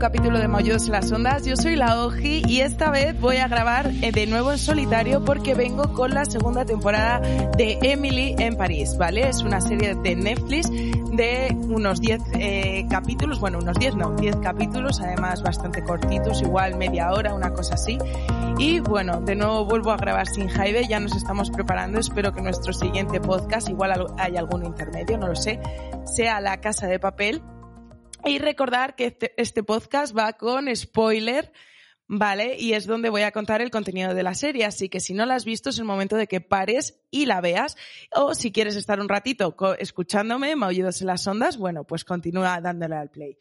capítulo de Mollos las Ondas. Yo soy la Oji y esta vez voy a grabar eh, de nuevo en solitario porque vengo con la segunda temporada de Emily en París, ¿vale? Es una serie de Netflix de unos 10 eh, capítulos, bueno, unos 10 no, 10 capítulos, además bastante cortitos, igual media hora, una cosa así. Y bueno, de nuevo vuelvo a grabar sin Jaime, ya nos estamos preparando, espero que nuestro siguiente podcast, igual hay algún intermedio, no lo sé, sea La Casa de Papel y recordar que este, este, podcast va con spoiler, ¿vale? Y es donde voy a contar el contenido de la serie. Así que si no la has visto, es el momento de que pares y la veas. O si quieres estar un ratito escuchándome, maullidos en las ondas, bueno, pues continúa dándole al play.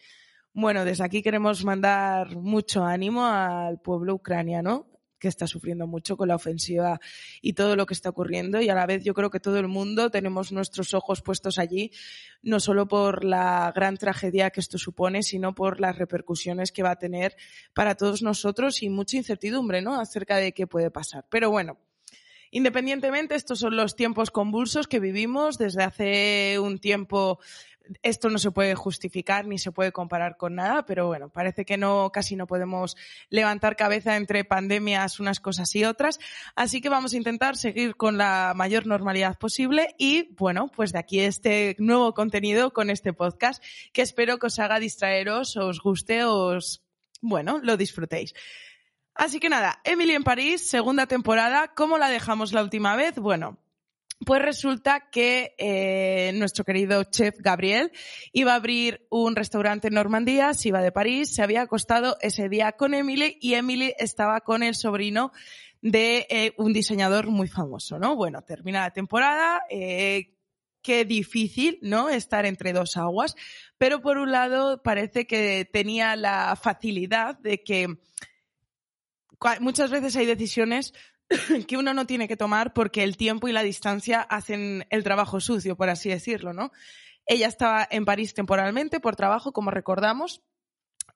Bueno, desde aquí queremos mandar mucho ánimo al pueblo ucraniano que está sufriendo mucho con la ofensiva y todo lo que está ocurriendo y a la vez yo creo que todo el mundo tenemos nuestros ojos puestos allí, no solo por la gran tragedia que esto supone, sino por las repercusiones que va a tener para todos nosotros y mucha incertidumbre, ¿no? acerca de qué puede pasar. Pero bueno, Independientemente, estos son los tiempos convulsos que vivimos desde hace un tiempo esto no se puede justificar ni se puede comparar con nada, pero bueno, parece que no, casi no podemos levantar cabeza entre pandemias, unas cosas y otras. Así que vamos a intentar seguir con la mayor normalidad posible y bueno, pues de aquí este nuevo contenido con este podcast que espero que os haga distraeros, os guste, os, bueno, lo disfrutéis. Así que nada, Emily en París, segunda temporada. ¿Cómo la dejamos la última vez? Bueno, pues resulta que eh, nuestro querido chef Gabriel iba a abrir un restaurante en Normandía, se iba de París, se había acostado ese día con Emily y Emily estaba con el sobrino de eh, un diseñador muy famoso, ¿no? Bueno, termina la temporada, eh, qué difícil, ¿no? Estar entre dos aguas, pero por un lado parece que tenía la facilidad de que muchas veces hay decisiones que uno no tiene que tomar porque el tiempo y la distancia hacen el trabajo sucio, por así decirlo, ¿no? Ella estaba en París temporalmente por trabajo, como recordamos,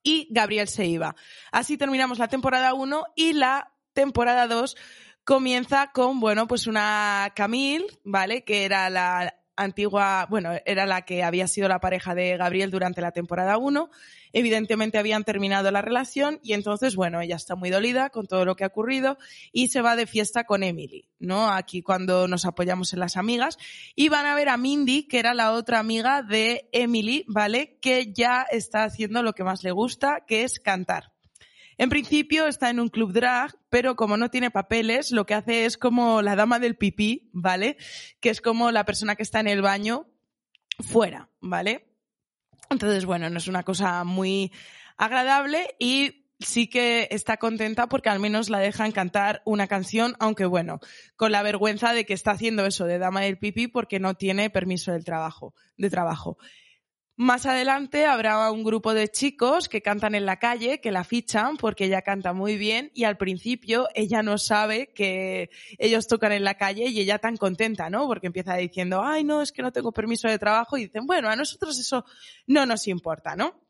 y Gabriel se iba. Así terminamos la temporada 1 y la temporada 2 comienza con, bueno, pues una Camille, ¿vale? Que era la antigua, bueno, era la que había sido la pareja de Gabriel durante la temporada 1. Evidentemente habían terminado la relación y entonces, bueno, ella está muy dolida con todo lo que ha ocurrido y se va de fiesta con Emily, ¿no? Aquí cuando nos apoyamos en las amigas y van a ver a Mindy, que era la otra amiga de Emily, ¿vale? Que ya está haciendo lo que más le gusta, que es cantar. En principio está en un club drag, pero como no tiene papeles, lo que hace es como la dama del pipí, ¿vale? Que es como la persona que está en el baño fuera, ¿vale? Entonces, bueno, no es una cosa muy agradable y sí que está contenta porque al menos la dejan cantar una canción, aunque bueno, con la vergüenza de que está haciendo eso de dama del pipí porque no tiene permiso del trabajo, de trabajo. Más adelante habrá un grupo de chicos que cantan en la calle, que la fichan porque ella canta muy bien y al principio ella no sabe que ellos tocan en la calle y ella tan contenta, ¿no? Porque empieza diciendo, ay, no, es que no tengo permiso de trabajo y dicen, bueno, a nosotros eso no nos importa, ¿no?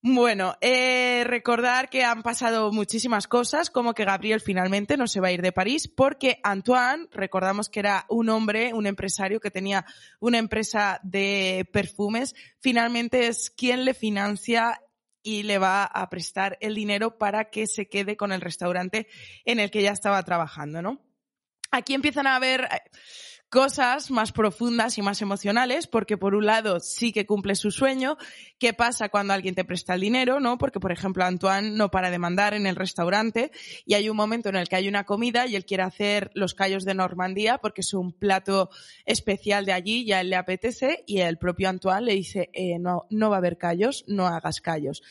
Bueno, eh, recordar que han pasado muchísimas cosas, como que Gabriel finalmente no se va a ir de París, porque Antoine, recordamos que era un hombre, un empresario que tenía una empresa de perfumes, finalmente es quien le financia y le va a prestar el dinero para que se quede con el restaurante en el que ya estaba trabajando, ¿no? Aquí empiezan a haber cosas más profundas y más emocionales, porque por un lado sí que cumple su sueño. ¿Qué pasa cuando alguien te presta el dinero? ¿No? Porque, por ejemplo, Antoine no para de mandar en el restaurante y hay un momento en el que hay una comida y él quiere hacer los callos de Normandía porque es un plato especial de allí y él le apetece y el propio Antoine le dice, eh, no, no va a haber callos, no hagas callos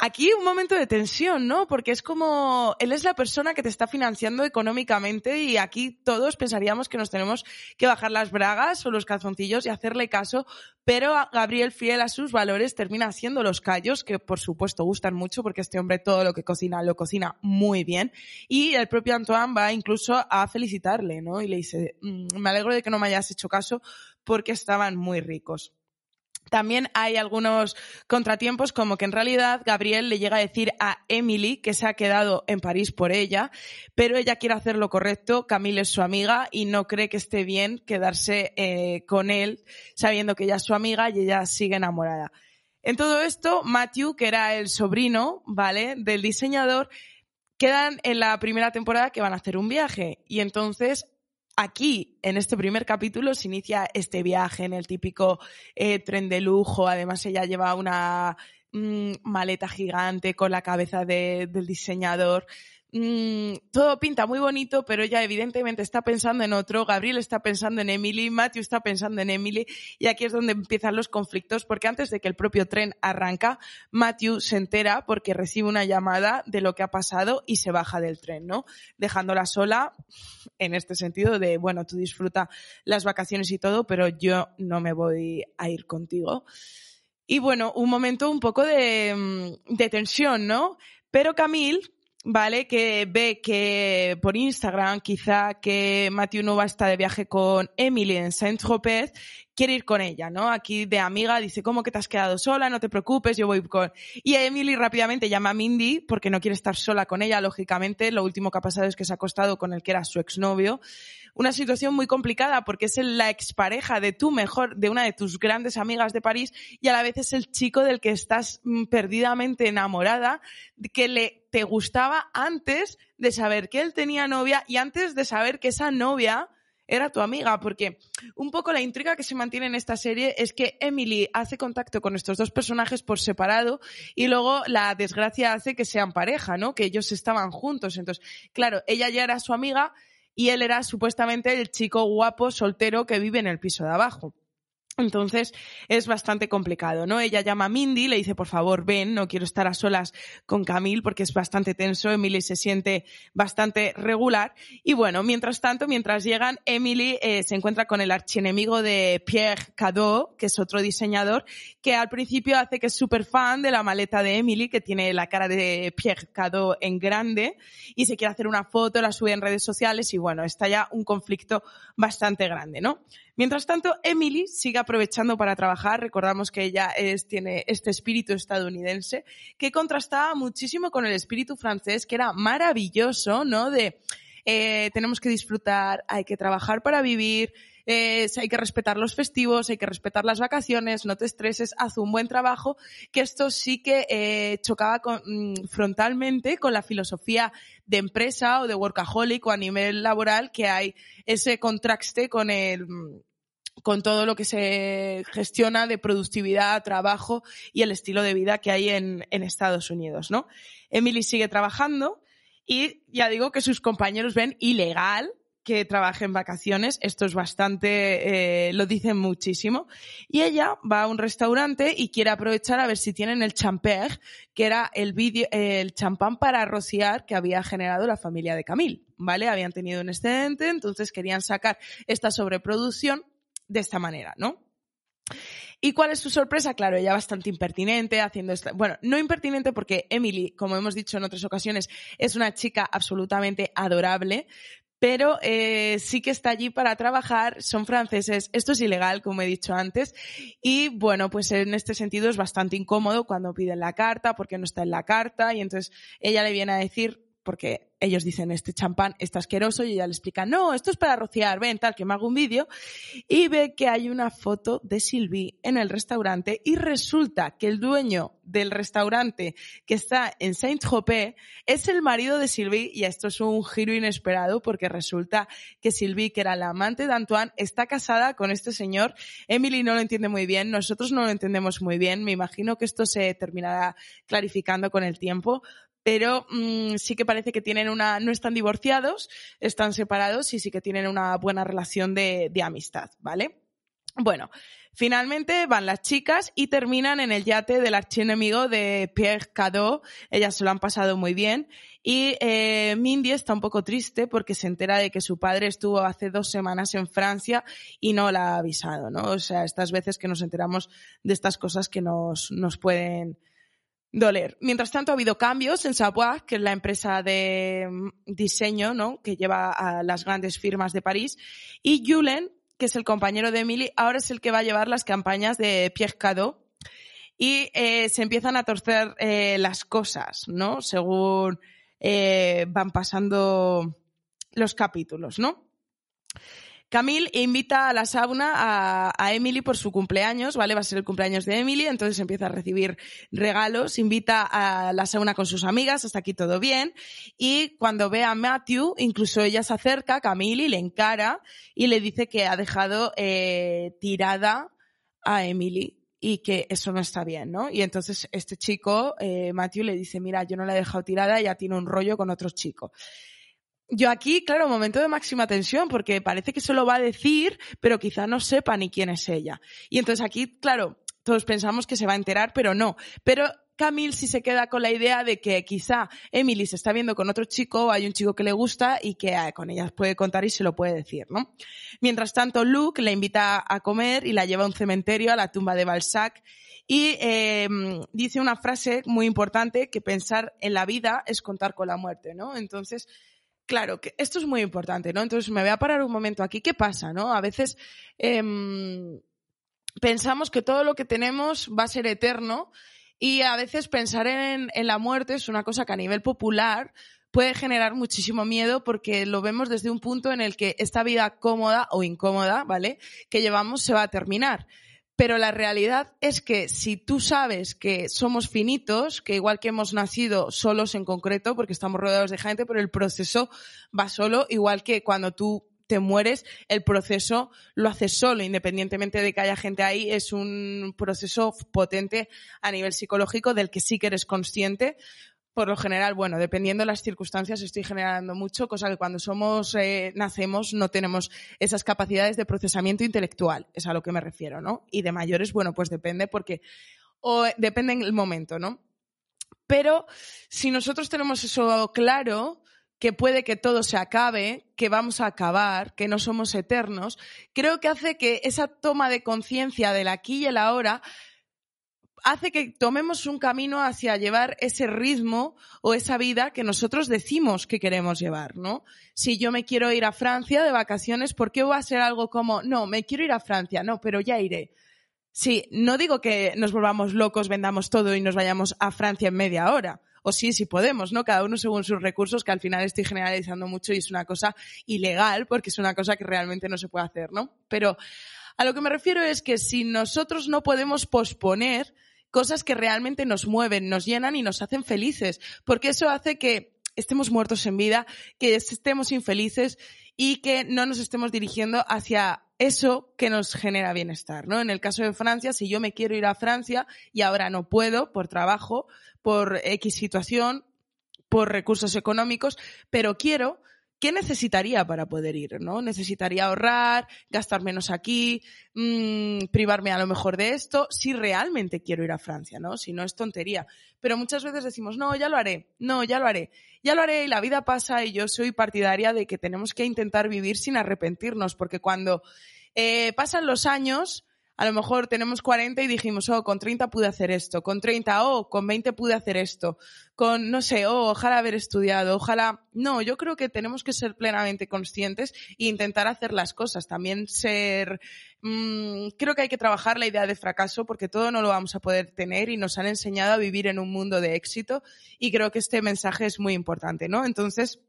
aquí un momento de tensión, ¿no? Porque es como, él es la persona que te está financiando económicamente y aquí todos pensaríamos que nos tenemos que bajar las bragas o los calzoncillos y hacerle caso, pero Gabriel, fiel a sus valores, termina haciendo los callos, que por supuesto gustan mucho porque este hombre todo lo que cocina lo cocina muy bien. Y el propio Antoine va incluso a felicitarle, ¿no? Y le dice, mm, me alegro de que no me hayas hecho caso porque estaban muy ricos. También hay algunos contratiempos, como que en realidad Gabriel le llega a decir a Emily que se ha quedado en París por ella, pero ella quiere hacer lo correcto, Camille es su amiga y no cree que esté bien quedarse eh, con él sabiendo que ella es su amiga y ella sigue enamorada. En todo esto, Matthew, que era el sobrino, ¿vale? Del diseñador, quedan en la primera temporada que van a hacer un viaje. Y entonces, aquí, en este primer capítulo, se inicia este viaje en el típico eh, tren de lujo. Además, ella lleva una mm, maleta gigante con la cabeza del diseñador. Mm, todo pinta muy bonito, pero ella evidentemente está pensando en otro, Gabriel está pensando en Emily, Matthew está pensando en Emily, y aquí es donde empiezan los conflictos, porque antes de que el propio tren arranca, Matthew se entera porque recibe una llamada de lo que ha pasado y se baja del tren, ¿no? Dejándola sola, en este sentido de, bueno, tú disfruta las vacaciones y todo, pero yo no me voy a ir contigo. Y bueno, un momento un poco de, mm, de tensión, ¿no? Pero Camille, ¿vale? Que ve que por Instagram quizá que Matthew Nova está de viaje con Emily en Saint-Tropez, quiere ir con ella, ¿no? Aquí de amiga dice, ¿cómo que te has quedado sola? No te preocupes, yo voy con... Y Emily rápidamente llama a Mindy porque no quiere estar sola con ella, lógicamente. Lo último que ha pasado es que se ha acostado con el que era su exnovio una situación muy complicada porque es la expareja de tu mejor, de una de tus grandes amigas de París y a la vez es el chico del que estás mm, perdidamente enamorada, que le te gustaba antes de saber que él tenía novia y antes de saber que esa novia era tu amiga, porque un poco la intriga que se mantiene en esta serie es que Emily hace contacto con estos dos personajes por separado y luego la desgracia hace que sean pareja, ¿no? Que ellos estaban juntos. Entonces, claro, ella ya era su amiga, y él era supuestamente el chico guapo soltero que vive en el piso de abajo. Entonces es bastante complicado, ¿no? Ella llama a Mindy, le dice, por favor, ven, no quiero estar a solas con Camille porque es bastante tenso, Emily se siente bastante regular. Y bueno, mientras tanto, mientras llegan, Emily eh, se encuentra con el archienemigo de Pierre Cadeau, que es otro diseñador, que al principio hace que es súper fan de la maleta de Emily, que tiene la cara de Pierre Cadeau en grande, y se quiere hacer una foto, la sube en redes sociales y bueno, está ya un conflicto bastante grande, ¿no? Mientras tanto, Emily sigue aprovechando para trabajar. Recordamos que ella es, tiene este espíritu estadounidense que contrastaba muchísimo con el espíritu francés, que era maravilloso, ¿no? De eh, tenemos que disfrutar, hay que trabajar para vivir, eh, hay que respetar los festivos, hay que respetar las vacaciones, no te estreses, haz un buen trabajo, que esto sí que eh, chocaba mm, frontalmente con la filosofía de empresa o de workaholic o a nivel laboral que hay ese contraste con el mm, con todo lo que se gestiona de productividad, trabajo y el estilo de vida que hay en, Estados Unidos, ¿no? Emily sigue trabajando y ya digo que sus compañeros ven ilegal que trabaje en vacaciones. Esto es bastante, eh, lo dicen muchísimo. Y ella va a un restaurante y quiere aprovechar a ver si tienen el champer, que era el, vídeo, el champán para rociar que había generado la familia de Camille. ¿Vale? Habían tenido un excedente, entonces querían sacar esta sobreproducción de esta manera, ¿no? ¿Y cuál es su sorpresa? Claro, ella bastante impertinente, haciendo esto. Bueno, no impertinente porque Emily, como hemos dicho en otras ocasiones, es una chica absolutamente adorable, pero eh, sí que está allí para trabajar, son franceses, esto es ilegal, como he dicho antes, y bueno, pues en este sentido es bastante incómodo cuando piden la carta, porque no está en la carta, y entonces ella le viene a decir, porque ellos dicen, este champán está asqueroso y ella le explica, no, esto es para rociar, ven, tal, que me hago un vídeo y ve que hay una foto de Sylvie en el restaurante y resulta que el dueño del restaurante que está en Saint-Tropez es el marido de Sylvie y esto es un giro inesperado porque resulta que Sylvie, que era la amante de Antoine, está casada con este señor. Emily no lo entiende muy bien, nosotros no lo entendemos muy bien, me imagino que esto se terminará clarificando con el tiempo, pero mm, sí que parece que tienen una, no están divorciados, están separados y sí que tienen una buena relación de, de amistad, ¿vale? Bueno, finalmente van las chicas y terminan en el yate del archienemigo de Pierre Cadeau. Ellas se lo han pasado muy bien. Y eh, Mindy está un poco triste porque se entera de que su padre estuvo hace dos semanas en Francia y no la ha avisado, ¿no? O sea, estas veces que nos enteramos de estas cosas que nos, nos pueden doler. Mientras tanto, ha habido cambios en Savoie, que es la empresa de mm, diseño, ¿no? Que lleva a las grandes firmas de París. Y Julen, que es el compañero de Emily, ahora es el que va a llevar las campañas de Pierre Cadeau. Y eh, se empiezan a torcer eh, las cosas, ¿no? Según eh, van pasando los capítulos, ¿no? Camille invita a la sauna a, Emily por su cumpleaños, ¿vale? Va a ser el cumpleaños de Emily, entonces empieza a recibir regalos, invita a la sauna con sus amigas, hasta aquí todo bien. Y cuando ve a Matthew, incluso ella se acerca a Camille y le encara y le dice que ha dejado eh, tirada a Emily y que eso no está bien, ¿no? Y entonces este chico, eh, Matthew, le dice, mira, yo no la he dejado tirada, ella tiene un rollo con otro chico. Yo aquí, claro, momento de máxima tensión, porque parece que se lo va a decir, pero quizá no sepa ni quién es ella. Y entonces aquí, claro, todos pensamos que se va a enterar, pero no. Pero Camille sí se queda con la idea de que quizá Emily se está viendo con otro chico, hay un chico que le gusta y que eh, con ella puede contar y se lo puede decir, ¿no? Mientras tanto, Luke la invita a comer y la lleva a un cementerio, a la tumba de Balzac, y em, dice una frase muy importante que pensar en la vida es contar con la muerte, ¿no? Entonces, claro, que esto es muy importante, ¿no? Entonces me voy a parar un momento aquí. ¿Qué pasa, no? A veces em, pensamos que todo lo que tenemos va a ser eterno y a veces pensar en, la muerte es una cosa que a nivel popular puede generar muchísimo miedo porque lo vemos desde un punto en el que esta vida cómoda o incómoda, ¿vale? Que llevamos se va a terminar. Pero la realidad es que si tú sabes que somos finitos, que igual que hemos nacido solos en concreto, porque estamos rodeados de gente, pero el proceso va solo, igual que cuando tú te mueres, el proceso lo haces solo, independientemente de que haya gente ahí, es un proceso potente a nivel psicológico del que sí que eres consciente. Por lo general, bueno, dependiendo de las circunstancias, estoy generando mucho, cosa que cuando somos, eh, nacemos, no tenemos esas capacidades de procesamiento intelectual, es a lo que me refiero, ¿no? Y de mayores, bueno, pues depende porque, o depende en el momento, ¿no? Pero si nosotros tenemos eso claro, que puede que todo se acabe, que vamos a acabar, que no somos eternos, creo que hace que esa toma de conciencia del aquí y el ahora hace que tomemos un camino hacia llevar ese ritmo o esa vida que nosotros decimos que queremos llevar, ¿no? Si yo me quiero ir a Francia de vacaciones, ¿por qué va a ser algo como, no, me quiero ir a Francia, no, pero ya iré? Sí, no digo que nos volvamos locos, vendamos todo y nos vayamos a Francia en media hora o sí, si podemos, ¿no? Cada uno según sus recursos, que al final estoy generalizando mucho y es una cosa ilegal porque es una cosa que realmente no se puede hacer, ¿no? Pero a lo que me refiero es que si nosotros no podemos posponer cosas que realmente nos mueven, nos llenan y nos hacen felices, porque eso hace que estemos muertos en vida, que estemos infelices y que no nos estemos dirigiendo hacia eso que nos genera bienestar, ¿no? En el caso de Francia, si yo me quiero ir a Francia y ahora no puedo por trabajo, por X situación, por recursos económicos, pero quiero, ¿qué necesitaría para poder ir? ¿no? Necesitaría ahorrar, gastar menos aquí, mmm, privarme a lo mejor de esto, si realmente quiero ir a Francia, ¿no? Si no es tontería. Pero muchas veces decimos, no, ya lo haré, no, ya lo haré, ya lo haré y la vida pasa y yo soy partidaria de que tenemos que intentar vivir sin arrepentirnos, porque cuando eh, pasan los años, a lo mejor tenemos 40 y dijimos, oh, con 30 pude hacer esto, con 30, oh, con 20 pude hacer esto, con, no sé, oh, ojalá haber estudiado, ojalá. No, yo creo que tenemos que ser plenamente conscientes e intentar hacer las cosas, también ser, mmm, creo que hay que trabajar la idea de fracaso porque todo no lo vamos a poder tener y nos han enseñado a vivir en un mundo de éxito y creo que este mensaje es muy importante, ¿no? Entonces,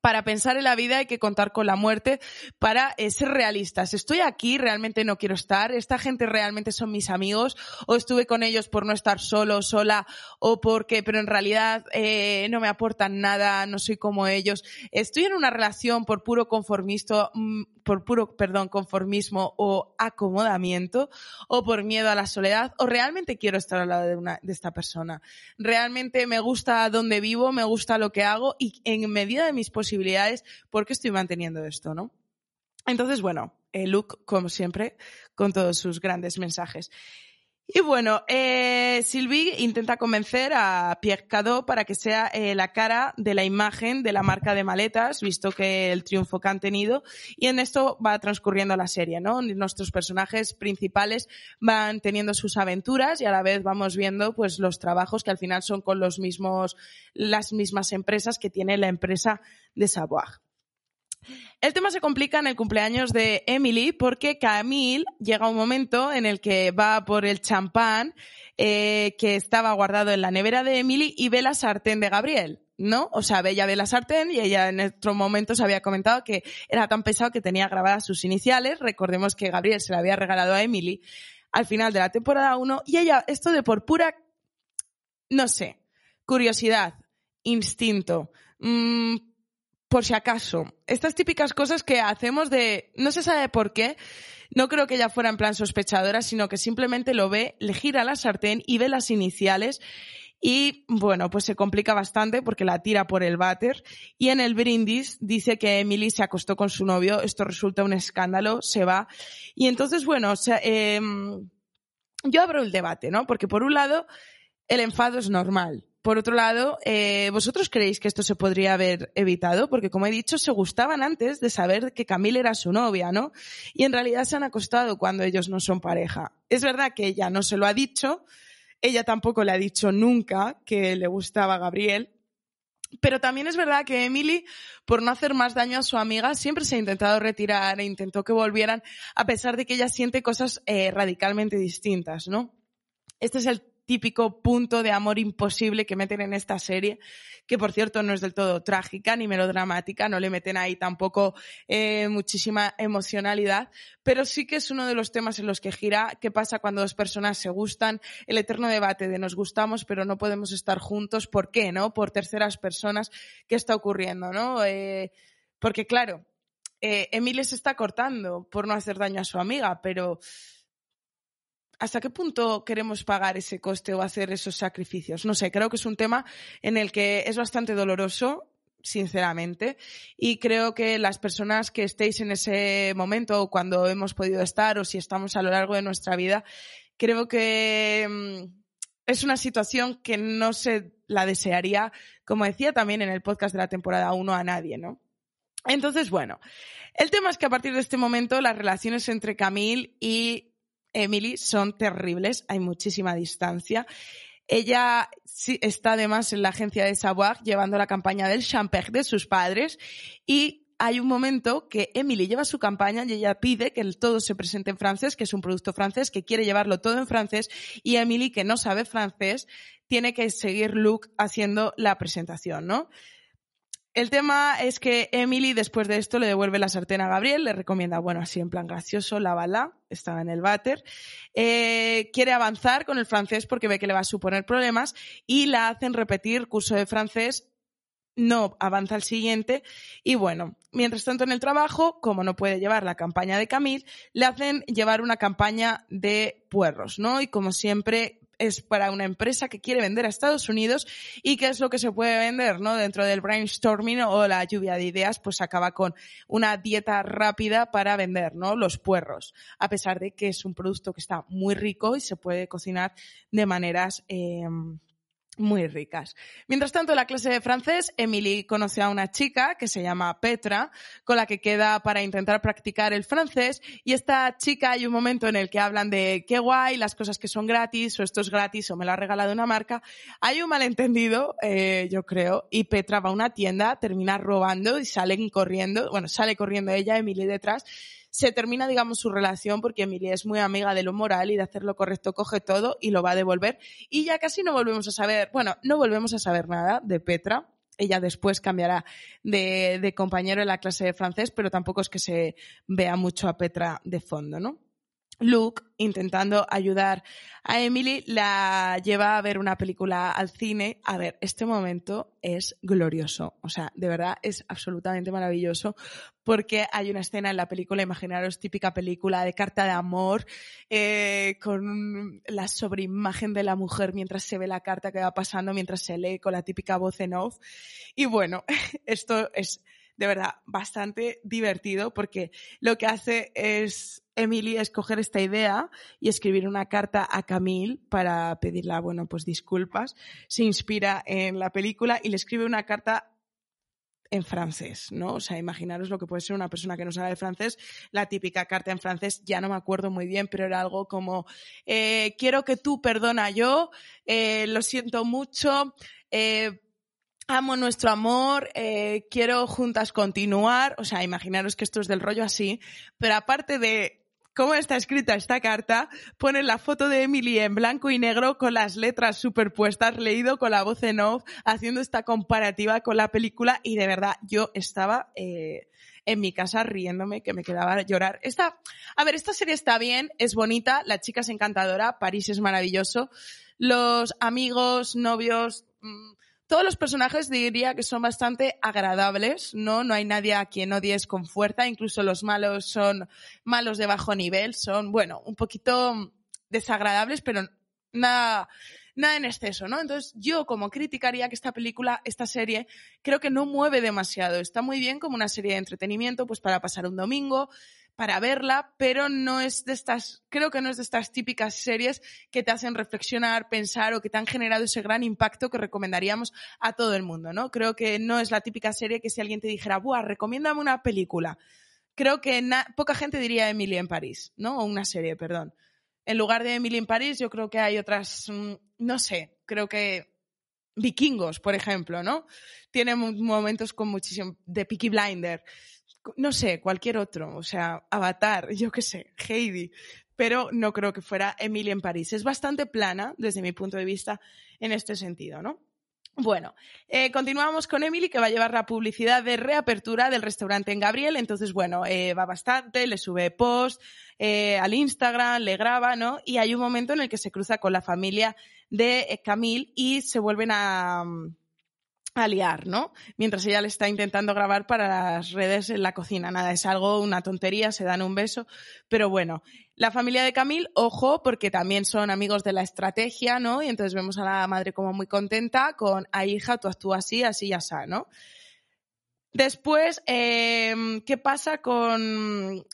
para pensar en la vida hay que contar con la muerte para eh, ser realistas. Estoy aquí, realmente no quiero estar, esta gente realmente son mis amigos o estuve con ellos por no estar solo, sola o porque, pero en realidad eh, no me aportan nada, no soy como ellos. Estoy en una relación por puro conformismo, mm, por puro, perdón, conformismo o acomodamiento o por miedo a la soledad o realmente quiero estar al lado de, una, de esta persona. Realmente me gusta donde vivo, me gusta lo que hago y en medida de mis posibilidades, ¿por qué estoy manteniendo esto, no? Entonces, bueno, el look, como siempre, con todos sus grandes mensajes. Y bueno, eh, Sylvie intenta convencer a Pierre Cadot para que sea eh, la cara de la imagen de la marca de maletas, visto que el triunfo que han tenido. Y en esto va transcurriendo la serie, ¿no? Nuestros personajes principales van teniendo sus aventuras y a la vez vamos viendo, pues, los trabajos que al final son con los mismos, las mismas empresas que tiene la empresa de Savoir. El tema se complica en el cumpleaños de Emily porque Camille llega un momento en el que va por el champán eh, que estaba guardado en la nevera de Emily y ve la sartén de Gabriel. ¿no? O sea, ella ve la sartén y ella en otro momento se había comentado que era tan pesado que tenía grabadas sus iniciales. Recordemos que Gabriel se la había regalado a Emily al final de la temporada 1 y ella, esto de por pura, no sé, curiosidad, instinto, mmm, por si acaso. Estas típicas cosas que hacemos de, no se sabe por qué, no creo que ella fuera en plan sospechadora, sino que simplemente lo ve, le gira la sartén y ve las iniciales y bueno, pues se complica bastante porque la tira por el váter y en el brindis dice que Emily se acostó con su novio, esto resulta un escándalo, se va y entonces bueno, o sea, eh, yo abro el debate, ¿no? Porque por un lado el enfado es normal, por otro lado, eh, ¿vosotros creéis que esto se podría haber evitado? Porque, como he dicho, se gustaban antes de saber que Camille era su novia, ¿no? Y en realidad se han acostado cuando ellos no son pareja. Es verdad que ella no se lo ha dicho, ella tampoco le ha dicho nunca que le gustaba a Gabriel, pero también es verdad que Emily, por no hacer más daño a su amiga, siempre se ha intentado retirar e intentó que volvieran, a pesar de que ella siente cosas eh, radicalmente distintas, ¿no? Este es el típico punto de amor imposible que meten en esta serie, que por cierto no es del todo trágica ni melodramática, no le meten ahí tampoco eh, muchísima emocionalidad, pero sí que es uno de los temas en los que gira qué pasa cuando dos personas se gustan, el eterno debate de nos gustamos pero no podemos estar juntos, ¿por qué? ¿No? Por terceras personas, ¿qué está ocurriendo? ¿No? Eh, porque claro, eh, se está cortando por no hacer daño a su amiga, pero ¿hasta qué punto queremos pagar ese coste o hacer esos sacrificios? No sé, creo que es un tema en el que es bastante doloroso, sinceramente, y creo que las personas que estéis en ese momento o cuando hemos podido estar o si estamos a lo largo de nuestra vida, creo que mm, es una situación que no se la desearía, como decía también en el podcast de la temporada 1, a nadie, ¿no? Entonces, bueno, el tema es que a partir de este momento las relaciones entre Camille y Emily son terribles, hay muchísima distancia. Ella está además en la agencia de Savoir llevando la campaña del champagne de sus padres y hay un momento que Emily lleva su campaña y ella pide que todo se presente en francés, que es un producto francés, que quiere llevarlo todo en francés y Emily, que no sabe francés, tiene que seguir Luke haciendo la presentación, ¿no? El tema es que Emily después de esto le devuelve la sartén a Gabriel, le recomienda, bueno, así en plan gracioso, la bala, estaba en el váter, eh, quiere avanzar con el francés porque ve que le va a suponer problemas y la hacen repetir curso de francés, no avanza al siguiente y bueno, mientras tanto en el trabajo, como no puede llevar la campaña de Camille, le hacen llevar una campaña de puerros, ¿no? Y como siempre es para una empresa que quiere vender a Estados Unidos y qué es lo que se puede vender, ¿no? Dentro del brainstorming o la lluvia de ideas, pues acaba con una dieta rápida para vender, ¿no? Los puerros, a pesar de que es un producto que está muy rico y se puede cocinar de maneras eh, muy ricas. Mientras tanto, en la clase de francés, Emily conoce a una chica que se llama Petra, con la que queda para intentar practicar el francés. Y esta chica hay un momento en el que hablan de qué guay, las cosas que son gratis, o esto es gratis, o me lo ha regalado una marca. Hay un malentendido, eh, yo creo, y Petra va a una tienda, termina robando y salen corriendo, bueno, sale corriendo ella, Emily detrás, se termina, digamos, su relación porque Emilia es muy amiga de lo moral y de hacer lo correcto, coge todo y lo va a devolver. Y ya casi no volvemos a saber, bueno, no volvemos a saber nada de Petra. Ella después cambiará de, de compañero en la clase de francés, pero tampoco es que se vea mucho a Petra de fondo, ¿no? Luke, intentando ayudar a Emily, la lleva a ver una película al cine. A ver, este momento es glorioso. O sea, de verdad es absolutamente maravilloso porque hay una escena en la película, imaginaros, típica película de carta de amor, eh, con la sobreimagen de la mujer mientras se ve la carta que va pasando, mientras se lee con la típica voz en off. Y bueno, esto es de verdad bastante divertido porque lo que hace es Emily escoger esta idea y escribir una carta a Camille para pedirle, bueno, pues disculpas. Se inspira en la película y le escribe una carta en francés, ¿no? O sea, imaginaros lo que puede ser una persona que no sabe francés, la típica carta en francés, ya no me acuerdo muy bien, pero era algo como, eh, quiero que tú perdona yo, eh, lo siento mucho, eh, amo nuestro amor, eh, quiero juntas continuar, o sea, imaginaros que esto es del rollo así, pero aparte de cómo está escrita esta carta, pone la foto de Emily en blanco y negro con las letras superpuestas, leído con la voz en off, haciendo esta comparativa con la película. Y de verdad yo estaba eh, en mi casa riéndome que me quedaba a llorar. Esta, a ver, esta serie está bien, es bonita, la chica es encantadora, París es maravilloso, los amigos, novios, mm, todos los personajes diría que son bastante agradables, ¿no? No hay nadie a quien odies con fuerza, incluso los malos son malos de bajo nivel, son, bueno, un poquito desagradables, pero nada, nada en exceso, ¿no? Entonces, yo como criticaría que esta película, esta serie, creo que no mueve demasiado. Está muy bien como una serie de entretenimiento, pues para pasar un domingo, para verla, pero no es de estas, creo que no es de estas típicas series que te hacen reflexionar, pensar o que te han generado ese gran impacto que recomendaríamos a todo el mundo, ¿no? Creo que no es la típica serie que si alguien te dijera, buah, recomiéndame una película. Creo que poca gente diría Emily en París, ¿no? O una serie, perdón. En lugar de Emily en París, yo creo que hay otras, mm, no sé, creo que Vikingos, por ejemplo, ¿no? Tiene momentos con muchísimo, de Peaky Blinder no sé, cualquier otro, o sea, Avatar, yo qué sé, Heidi, pero no creo que fuera Emily en París. Es bastante plana desde mi punto de vista en este sentido, ¿no? Bueno, eh, continuamos con Emily que va a llevar la publicidad de reapertura del restaurante en Gabriel. Entonces, bueno, eh, va bastante, le sube post eh, al Instagram, le graba, ¿no? Y hay un momento en el que se cruza con la familia de Camille y se vuelven a, a liar, ¿no? Mientras ella le está intentando grabar para las redes en la cocina. Nada, es algo, una tontería, se dan un beso. Pero bueno, la familia de Camille, ojo, porque también son amigos de la estrategia, ¿no? Y entonces vemos a la madre como muy contenta con, a hija, tú actúas así, así, ya está, ¿no? Después, em, ¿qué pasa con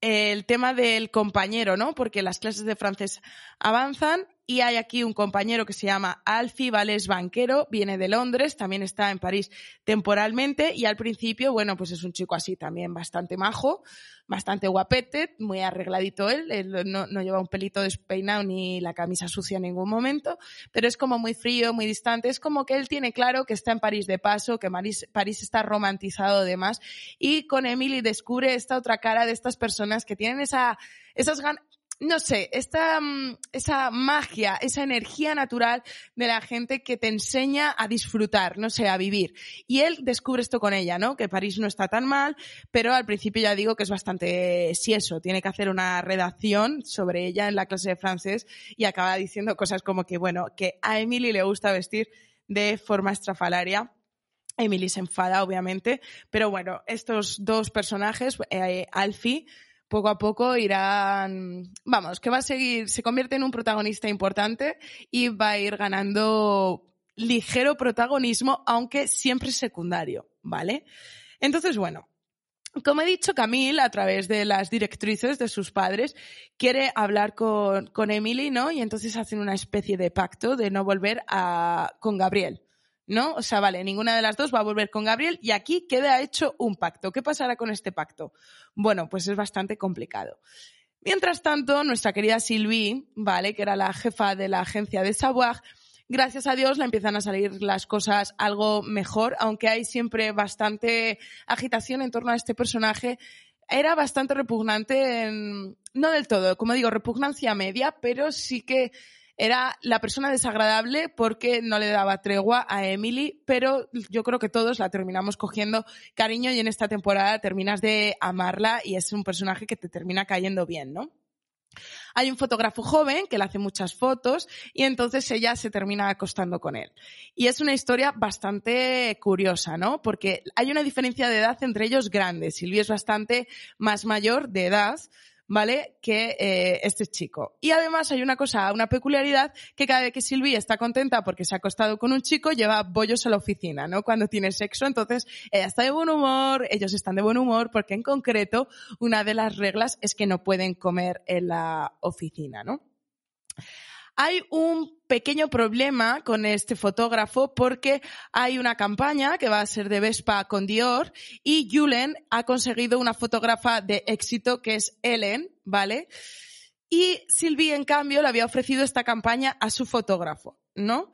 el tema del compañero, ¿no? Porque las clases de francés avanzan y hay aquí un compañero que se llama Alfie, ¿vale? Es banquero, viene de Londres, también está en París temporalmente y al principio, bueno, pues es un chico así también bastante majo, bastante guapete, muy arregladito él, él no, no, lleva un pelito despeinado ni la camisa sucia en ningún momento, pero es como muy frío, muy distante, es como que él tiene claro que está en París de paso, que París, París está romantizado además y con Emily descubre esta otra cara de estas personas que tienen esa, esas ganas, no sé, esta, mm, esa magia, esa energía natural de la gente que te enseña a disfrutar, no sé, a vivir. Y él descubre esto con ella, ¿no? Que París no está tan mal, pero al principio ya digo que es bastante si eso, tiene que hacer una redacción sobre ella en la clase de francés y acaba diciendo cosas como que, bueno, que a Emily le gusta vestir de forma estrafalaria. Emily se enfada, obviamente, pero bueno, estos dos personajes, eh, Alfie, poco a poco irán, vamos, que va a seguir, se convierte en un protagonista importante y va a ir ganando ligero protagonismo, aunque siempre secundario, ¿vale? Entonces, bueno, como he dicho, Camille, a través de las directrices de sus padres, quiere hablar con, con Emily, ¿no? Y entonces hacen una especie de pacto de no volver a, con Gabriel. ¿No? O sea, vale, ninguna de las dos va a volver con Gabriel y aquí queda hecho un pacto. ¿Qué pasará con este pacto? Bueno, pues es bastante complicado. Mientras tanto, nuestra querida Sylvie, ¿vale? Que era la jefa de la agencia de Savoir, gracias a Dios le empiezan a salir las cosas algo mejor, aunque hay siempre bastante agitación en torno a este personaje. Era bastante repugnante, no del todo, como digo, repugnancia media, pero sí que era la persona desagradable porque no le daba tregua a Emily, pero yo creo que todos la terminamos cogiendo cariño y en esta temporada terminas de amarla y es un personaje que te termina cayendo bien, ¿no? Hay un fotógrafo joven que le hace muchas fotos y entonces ella se termina acostando con él. Y es una historia bastante curiosa, ¿no? Porque hay una diferencia de edad entre ellos grande. Silvia es bastante más mayor de edad, ¿vale? Que eh, este chico. Y además hay una cosa, una peculiaridad, que cada vez que Silvia está contenta porque se ha acostado con un chico, lleva bollos a la oficina, ¿no? Cuando tiene sexo, entonces ella está de buen humor, ellos están de buen humor, porque en concreto una de las reglas es que no pueden comer en la oficina, ¿no? Hay un pequeño problema con este fotógrafo porque hay una campaña que va a ser de Vespa con Dior y Julen ha conseguido una fotógrafa de éxito que es Ellen, ¿vale? Y Sylvie, en cambio, le había ofrecido esta campaña a su fotógrafo, ¿no?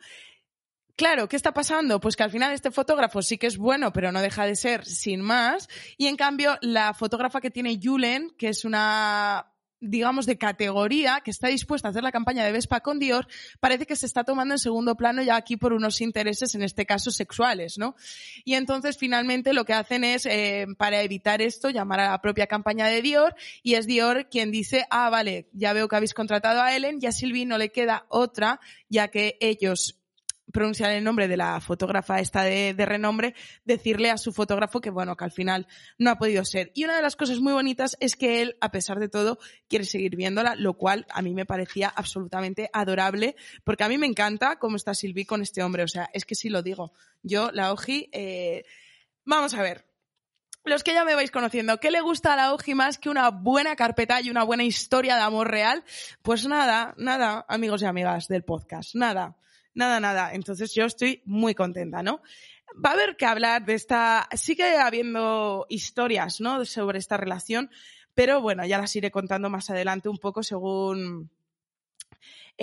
Claro, ¿qué está pasando? Pues que al final este fotógrafo sí que es bueno, pero no deja de ser sin más. Y en cambio, la fotógrafa que tiene Julen, que es una digamos, de categoría que está dispuesta a hacer la campaña de Vespa con Dior, parece que se está tomando en segundo plano ya aquí por unos intereses, en este caso sexuales, ¿no? Y entonces finalmente lo que hacen es, eh, para evitar esto, llamar a la propia campaña de Dior y es Dior quien dice, ah, vale, ya veo que habéis contratado a Ellen y a Sylvie no le queda otra, ya que ellos pronunciar el nombre de la fotógrafa esta de, renombre, decirle a su fotógrafo que bueno, que al final no ha podido ser. Y una de las cosas muy bonitas es que él, a pesar de todo, quiere seguir viéndola, lo cual a mí me parecía absolutamente adorable, porque a mí me encanta cómo está Silvi con este hombre. O sea, es que sí lo digo. Yo, la Oji, eh... vamos a ver. Los que ya me vais conociendo, ¿qué le gusta a la Oji más que una buena carpeta y una buena historia de amor real? Pues nada, nada, amigos y amigas del podcast, nada nada, nada. Entonces yo estoy muy contenta, ¿no? Va a haber que hablar de esta, sigue habiendo historias, ¿no? Sobre esta relación, pero bueno, ya las iré contando más adelante un poco según,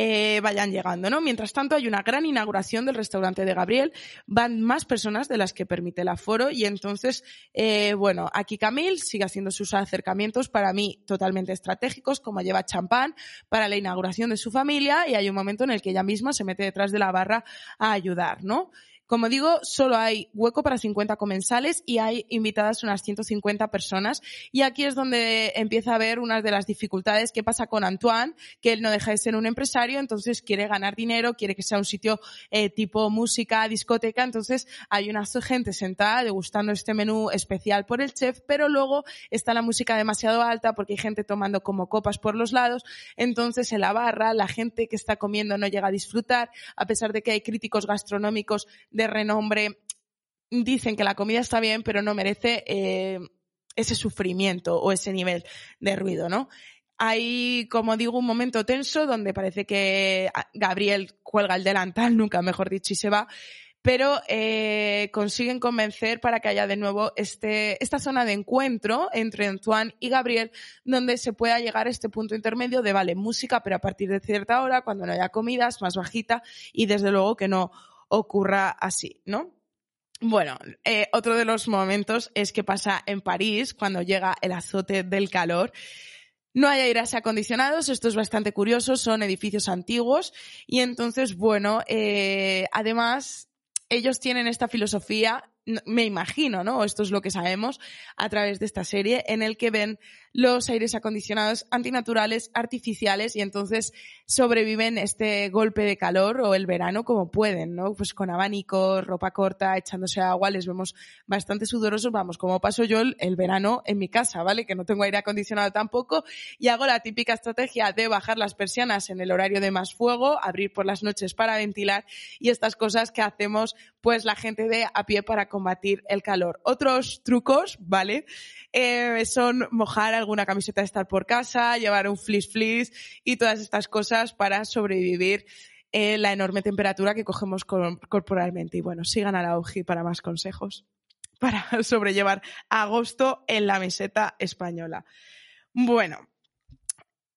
eh, vayan llegando, ¿no? Mientras tanto, hay una gran inauguración del restaurante de Gabriel. Van más personas de las que permite el aforo y entonces, eh, bueno, aquí Camil sigue haciendo sus acercamientos para mí totalmente estratégicos, como lleva champán para la inauguración de su familia y hay un momento en el que ella misma se mete detrás de la barra a ayudar, ¿no? Como digo, solo hay hueco para 50 comensales y hay invitadas unas 150 personas. Y aquí es donde empieza a haber una de las dificultades que pasa con Antoine, que él no deja de ser un empresario, entonces quiere ganar dinero, quiere que sea un sitio eh, tipo música, discoteca. Entonces hay una gente sentada degustando este menú especial por el chef, pero luego está la música demasiado alta porque hay gente tomando como copas por los lados. Entonces en la barra la gente que está comiendo no llega a disfrutar, a pesar de que hay críticos gastronómicos de renombre dicen que la comida está bien, pero no merece eh, ese sufrimiento o ese nivel de ruido, ¿no? Hay, como digo, un momento tenso donde parece que Gabriel cuelga el delantal, nunca mejor dicho, y se va, pero eh, consiguen convencer para que haya de nuevo este, esta zona de encuentro entre Antoine y Gabriel, donde se pueda llegar a este punto intermedio de, vale, música, pero a partir de cierta hora, cuando no haya comidas, más bajita, y desde luego que no ocurra así, ¿no? Bueno, eh, otro de los momentos es que pasa en París cuando llega el azote del calor. No hay aires acondicionados, esto es bastante curioso, son edificios antiguos y entonces, bueno, eh, además ellos tienen esta filosofía me imagino, ¿no? Esto es lo que sabemos a través de esta serie, en el que ven los aires acondicionados antinaturales, artificiales, y entonces sobreviven este golpe de calor o el verano como pueden, ¿no? Pues con abanico, ropa corta, echándose agua, les vemos bastante sudorosos, vamos, como paso yo el, verano en mi casa, ¿vale? Que no tengo aire acondicionado tampoco, y hago la típica estrategia de bajar las persianas en el horario de más fuego, abrir por las noches para ventilar, y estas cosas que hacemos, pues la gente de a pie para combatir el calor. Otros trucos, ¿vale? Eh, son mojar alguna camiseta de estar por casa, llevar un fleece fleece y todas estas cosas para sobrevivir en la enorme temperatura que cogemos corporalmente. Y bueno, sigan a la OGI para más consejos para sobrellevar agosto en la meseta española. Bueno,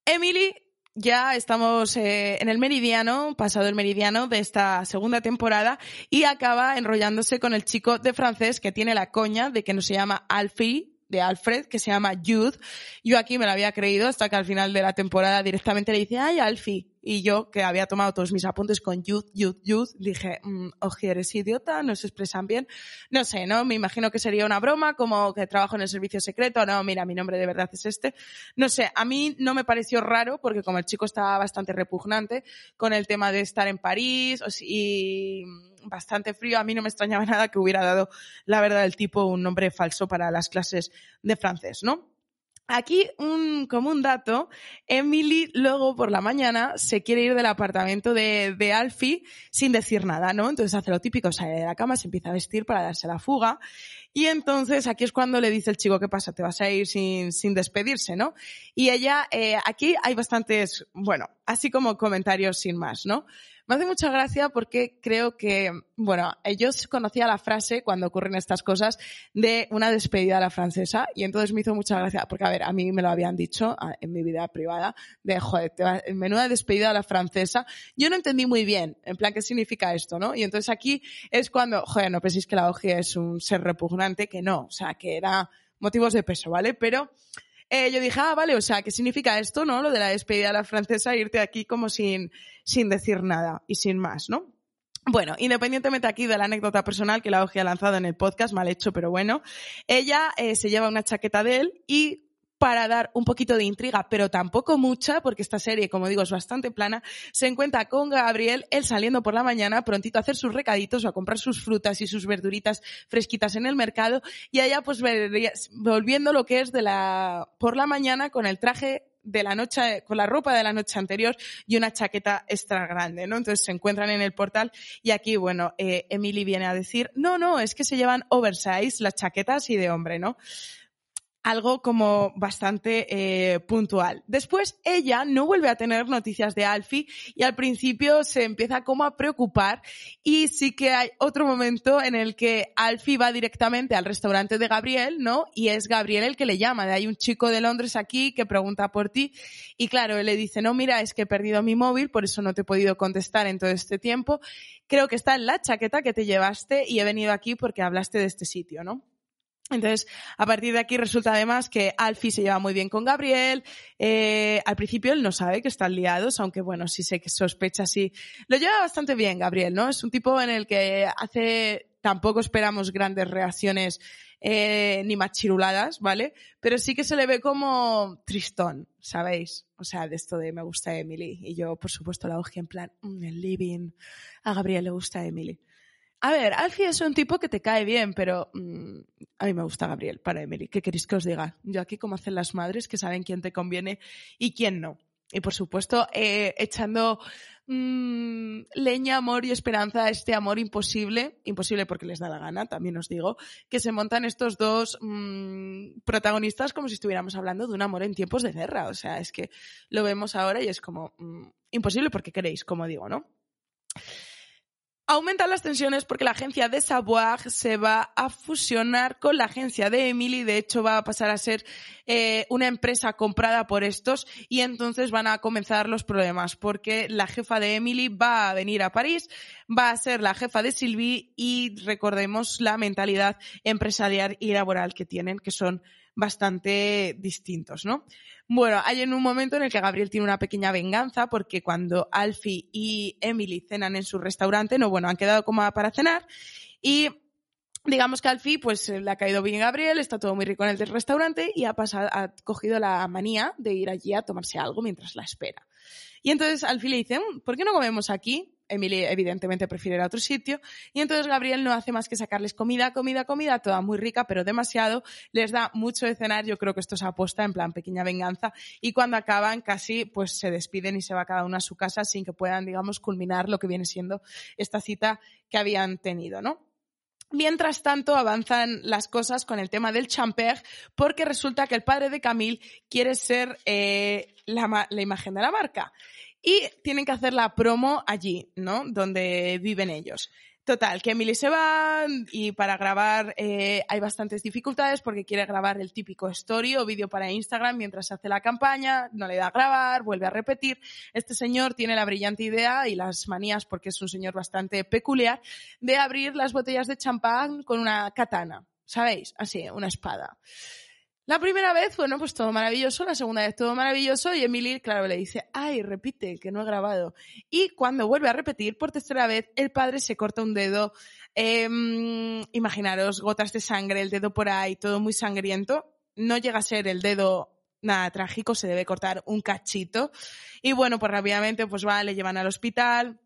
Emily ya estamos eh, en el meridiano, pasado el meridiano de esta segunda temporada y acaba enrollándose con el chico de francés que tiene la coña de que no se llama Alfie, de Alfred que se llama Jude. Yo aquí me lo había creído hasta que al final de la temporada directamente le dice, ay, Alfie. Y yo, que había tomado todos mis apuntes con Jude, Jude, Jude, dije, mm, oye, eres idiota, no se expresan bien. No sé, ¿no? Me imagino que sería una broma, como que trabajo en el servicio secreto. No, mira, mi nombre de verdad es este. No sé, a mí no me pareció raro, porque como el chico estaba bastante repugnante con el tema de estar en París y bastante frío. A mí no me extrañaba nada que hubiera dado, la verdad, el tipo un nombre falso para las clases de francés, ¿no? Aquí, un, como un dato, Emily luego por la mañana se quiere ir del apartamento de, de Alfie sin decir nada, ¿no? Entonces hace lo típico, sale de la cama, se empieza a vestir para darse la fuga. Y entonces aquí es cuando le dice el chico, ¿qué pasa? Te vas a ir sin, sin despedirse, ¿no? Y ella, eh, aquí hay bastantes, bueno, así como comentarios sin más, ¿no? Me hace mucha gracia porque creo que, bueno, yo conocía la frase cuando ocurren estas cosas de una despedida a la francesa y entonces me hizo mucha gracia porque, a ver, a mí me lo habían dicho en mi vida privada de, joder, te va, menuda despedida a la francesa. Yo no entendí muy bien, en plan, qué significa esto, ¿no? Y entonces aquí es cuando, joder, no penséis que la OGI es un ser repugnante, que no, o sea, que era motivos de peso, ¿vale? Pero eh, yo dije, ah, vale, o sea, ¿qué significa esto, no? Lo de la despedida a la francesa, irte aquí como sin, sin decir nada y sin más, ¿no? Bueno, independientemente aquí de la anécdota personal que la OGI ha lanzado en el podcast, mal hecho, pero bueno, ella eh, se lleva una chaqueta de él y para dar un poquito de intriga, pero tampoco mucha, porque esta serie, como digo, es bastante plana, se encuentra con Gabriel, él saliendo por la mañana, prontito a hacer sus recaditos o a comprar sus frutas y sus verduritas fresquitas en el mercado, y allá pues volviendo lo que es de la, por la mañana con el traje de la noche, con la ropa de la noche anterior y una chaqueta extra grande, ¿no? Entonces se encuentran en el portal y aquí, bueno, eh, Emily viene a decir, no, no, es que se llevan oversize las chaquetas y de hombre, ¿no? Algo como bastante eh, puntual. Después ella no vuelve a tener noticias de Alfie y al principio se empieza como a preocupar y sí que hay otro momento en el que Alfie va directamente al restaurante de Gabriel, ¿no? Y es Gabriel el que le llama, de hay un chico de Londres aquí que pregunta por ti y claro, él le dice, no, mira, es que he perdido mi móvil, por eso no te he podido contestar en todo este tiempo. Creo que está en la chaqueta que te llevaste y he venido aquí porque hablaste de este sitio, ¿no? Entonces, a partir de aquí resulta además que Alfie se lleva muy bien con Gabriel. Eh, al principio él no sabe que están liados, aunque bueno, sí sé que sospecha, sí. Lo lleva bastante bien Gabriel, ¿no? Es un tipo en el que hace, tampoco esperamos grandes reacciones eh, ni machiruladas, ¿vale? Pero sí que se le ve como tristón, ¿sabéis? O sea, de esto de me gusta Emily. Y yo, por supuesto, la hoja en plan, mm, el living. A Gabriel le gusta Emily. A ver, Alfie es un tipo que te cae bien, pero mm, a mí me gusta Gabriel para Emily. ¿Qué queréis que os diga? Yo aquí como hacen las madres que saben quién te conviene y quién no. Y por supuesto, eh, echando mmm, leña, amor y esperanza a este amor imposible, imposible porque les da la gana, también os digo, que se montan estos dos mmm, protagonistas como si estuviéramos hablando de un amor en tiempos de guerra. O sea, es que lo vemos ahora y es como mmm, imposible porque queréis, como digo, ¿no? Aumentan las tensiones porque la agencia de Savoir se va a fusionar con la agencia de Emily. De hecho, va a pasar a ser eh, una empresa comprada por estos y entonces van a comenzar los problemas porque la jefa de Emily va a venir a París, va a ser la jefa de Sylvie y recordemos la mentalidad empresarial y laboral que tienen, que son bastante distintos, ¿no? Bueno, hay en un momento en el que Gabriel tiene una pequeña venganza porque cuando Alfie y Emily cenan en su restaurante, no, bueno, han quedado como para cenar y digamos que Alfie pues le ha caído bien Gabriel, está todo muy rico en el restaurante y ha pasado, ha cogido la manía de ir allí a tomarse algo mientras la espera. Y entonces Alfie le dice, mm, ¿por qué no comemos aquí? Emily evidentemente prefiere ir a otro sitio. Y entonces Gabriel no hace más que sacarles comida, comida, comida, toda muy rica, pero demasiado, les da mucho de cenar, yo creo que esto se aposta en plan pequeña venganza. Y cuando acaban casi pues se despiden y se va cada uno a su casa sin que puedan, digamos, culminar lo que viene siendo esta cita que habían tenido, ¿no? Mientras tanto, avanzan las cosas con el tema del champer, porque resulta que el padre de Camille quiere ser eh, la, la, imagen de la marca y tienen que hacer la promo allí, ¿no? Donde viven ellos. Total, que Emily se va y para grabar eh, hay bastantes dificultades porque quiere grabar el típico story o vídeo para Instagram mientras hace la campaña, no le da a grabar, vuelve a repetir. Este señor tiene la brillante idea y las manías, porque es un señor bastante peculiar, de abrir las botellas de champán con una katana, ¿sabéis? Así, una espada. La primera vez, bueno, pues todo maravilloso, la segunda vez todo maravilloso y Emily, claro, le dice, ay, repite, que no he grabado. Y cuando vuelve a repetir por tercera vez, el padre se corta un dedo, eh, imaginaros, gotas de sangre, el dedo por ahí, todo muy sangriento. No llega a ser el dedo nada trágico, se debe cortar un cachito. Y bueno, pues rápidamente, pues va, le llevan al hospital,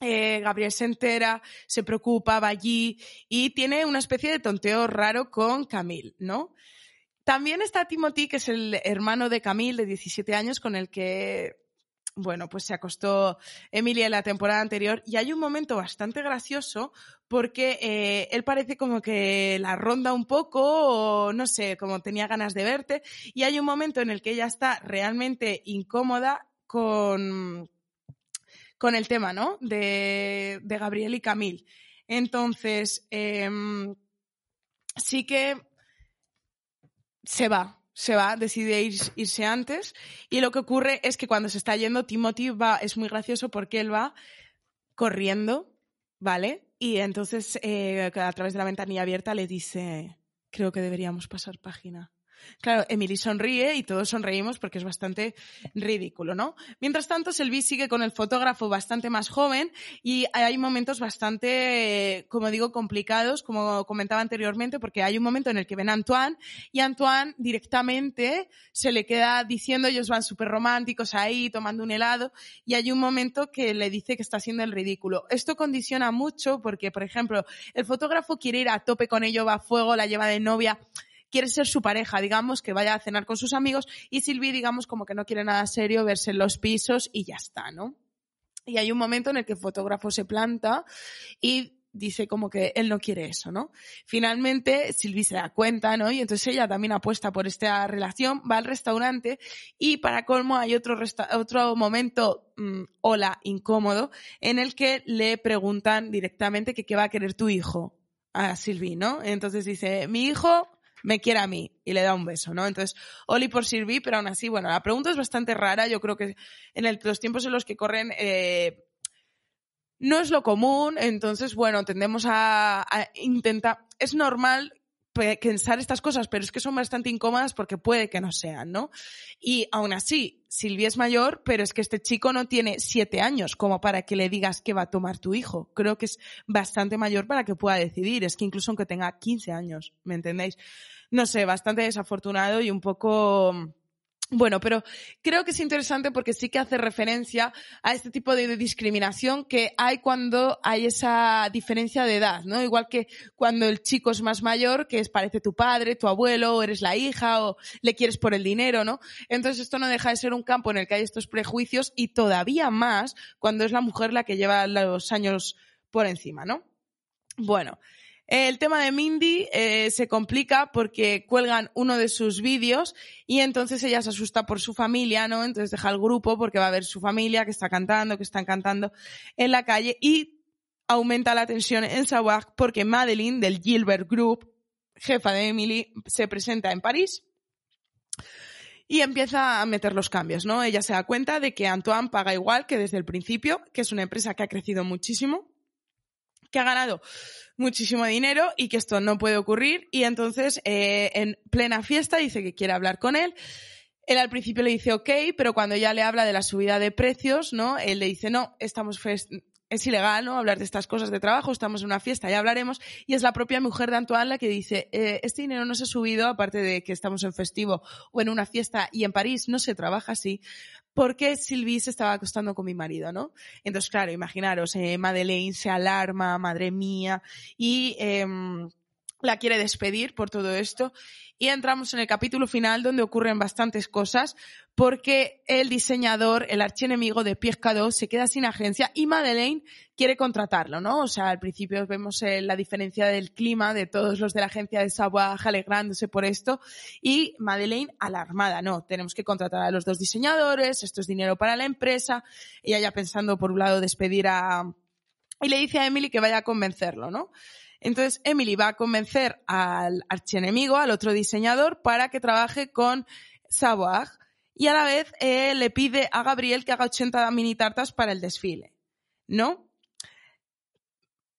eh, Gabriel se entera, se preocupa, va allí y tiene una especie de tonteo raro con Camille, ¿no? También está Timothy, que es el hermano de Camille, de 17 años, con el que bueno, pues se acostó Emilia en la temporada anterior y hay un momento bastante gracioso porque eh, él parece como que la ronda un poco o no sé, como tenía ganas de verte y hay un momento en el que ella está realmente incómoda con con el tema, ¿no? De, de Gabriel y Camille. Entonces, em, sí que se va, se va, decide irse antes. Y lo que ocurre es que cuando se está yendo, Timothy va, es muy gracioso porque él va corriendo, ¿vale? Y entonces eh, a través de la ventanilla abierta le dice, creo que deberíamos pasar página. Claro, Emily sonríe y todos sonreímos porque es bastante ridículo, ¿no? Mientras tanto, Selby sigue con el fotógrafo bastante más joven y hay momentos bastante, como digo, complicados, como comentaba anteriormente, porque hay un momento en el que ven a Antoine y Antoine directamente se le queda diciendo, ellos van súper románticos ahí, tomando un helado, y hay un momento que le dice que está haciendo el ridículo. Esto condiciona mucho porque, por ejemplo, el fotógrafo quiere ir a tope con ello, va a fuego, la lleva de novia, quiere ser su pareja, digamos, que vaya a cenar con sus amigos y Silvi, digamos, como que no quiere nada serio, verse en los pisos y ya está, ¿no? Y hay un momento en el que el fotógrafo se planta y dice como que él no quiere eso, ¿no? Finalmente, Silvi se da cuenta, ¿no? Y entonces ella también apuesta por esta relación, va al restaurante y para colmo hay otro, otro momento, mm, hola, incómodo, en el que le preguntan directamente que qué va a querer tu hijo a Silvi, ¿no? Entonces dice, mi hijo me quiere a mí y le da un beso, ¿no? Entonces, Oli por Sirvi, pero aún así, bueno, la pregunta es bastante rara. Yo creo que en los tiempos en los que corren eh, no es lo común, entonces, bueno, tendemos a, a intentar. Es normal pensar estas cosas, pero es que son bastante incómodas porque puede que no sean, ¿no? Y aún así, Silvia es mayor, pero es que este chico no tiene siete años como para que le digas que va a tomar tu hijo. Creo que es bastante mayor para que pueda decidir. Es que incluso aunque tenga 15 años, ¿me entendéis? No sé, bastante desafortunado y un poco bueno, pero creo que es interesante porque sí que hace referencia a este tipo de discriminación que hay cuando hay esa diferencia de edad, ¿no? Igual que cuando el chico es más mayor, que es parece tu padre, tu abuelo, o eres la hija, o le quieres por el dinero, ¿no? Entonces esto no deja de ser un campo en el que hay estos prejuicios y todavía más cuando es la mujer la que lleva los años por encima, ¿no? Bueno, el tema de Mindy eh, se complica porque cuelgan uno de sus vídeos y entonces ella se asusta por su familia, ¿no? Entonces deja el grupo porque va a ver su familia que está cantando, que están cantando en la calle y aumenta la tensión en Sawac porque Madeline del Gilbert Group, jefa de Emily, se presenta en París y empieza a meter los cambios, ¿no? Ella se da cuenta de que Antoine paga igual que desde el principio, que es una empresa que ha crecido muchísimo que ha ganado muchísimo dinero y que esto no puede ocurrir. Y entonces, eh, en plena fiesta, dice que quiere hablar con él. Él al principio le dice ok, pero cuando ya le habla de la subida de precios, ¿no? Él le dice no, estamos es ilegal, ¿no? Hablar de estas cosas de trabajo, estamos en una fiesta, ya hablaremos. Y es la propia mujer de Antoine la que dice, eh, este dinero no se ha subido, aparte de que estamos en festivo o en una fiesta y en París no se trabaja así, porque Sylvie se estaba acostando con mi marido, ¿no? Entonces, claro, imaginaros, eh, Madeleine se alarma, madre mía, y em, la quiere despedir por todo esto. Y entramos en el capítulo final donde ocurren bastantes cosas porque el diseñador, el archienemigo de Pierre se queda sin agencia y Madeleine quiere contratarlo, ¿no? O sea, al principio vemos eh, la diferencia del clima de todos los de la agencia de Savoie alegrándose por esto y Madeleine alarmada, no, tenemos que contratar a los dos diseñadores, esto es dinero para la empresa, ella pensando por un lado despedir a... Y le dice a Emily que vaya a convencerlo, ¿no? Entonces Emily va a convencer al archienemigo, al otro diseñador, para que trabaje con Savoir y a la vez eh, le pide a Gabriel que haga 80 mini tartas para el desfile, ¿no?